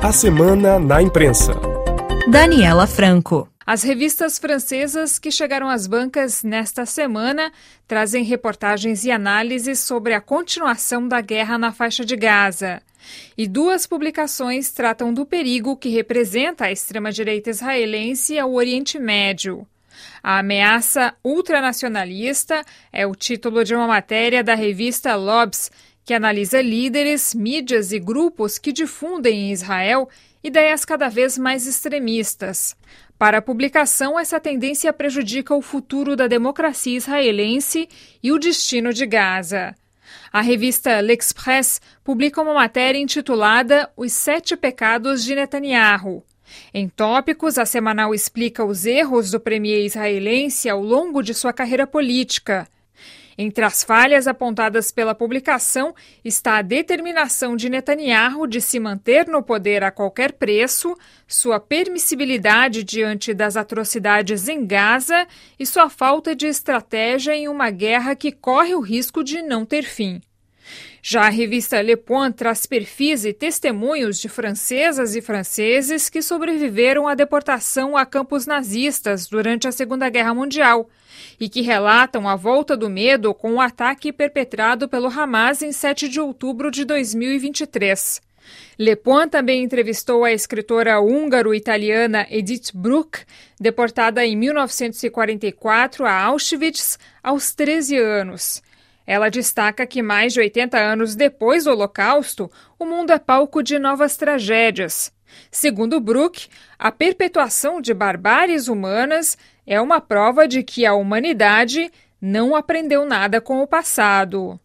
A Semana na Imprensa. Daniela Franco. As revistas francesas que chegaram às bancas nesta semana trazem reportagens e análises sobre a continuação da guerra na faixa de Gaza. E duas publicações tratam do perigo que representa a extrema-direita israelense ao Oriente Médio. A ameaça ultranacionalista é o título de uma matéria da revista Lobs, que analisa líderes, mídias e grupos que difundem em Israel ideias cada vez mais extremistas. Para a publicação, essa tendência prejudica o futuro da democracia israelense e o destino de Gaza. A revista L'Express publica uma matéria intitulada Os Sete Pecados de Netanyahu. Em tópicos, a semanal explica os erros do premier israelense ao longo de sua carreira política. Entre as falhas apontadas pela publicação está a determinação de Netanyahu de se manter no poder a qualquer preço, sua permissibilidade diante das atrocidades em Gaza e sua falta de estratégia em uma guerra que corre o risco de não ter fim. Já a revista Le Point traz perfis e testemunhos de francesas e franceses que sobreviveram à deportação a campos nazistas durante a Segunda Guerra Mundial e que relatam a volta do medo com o ataque perpetrado pelo Hamas em 7 de outubro de 2023. Le Point também entrevistou a escritora húngaro-italiana Edith Bruck, deportada em 1944 a Auschwitz aos 13 anos. Ela destaca que mais de 80 anos depois do Holocausto, o mundo é palco de novas tragédias. Segundo Brook, a perpetuação de barbáries humanas é uma prova de que a humanidade não aprendeu nada com o passado.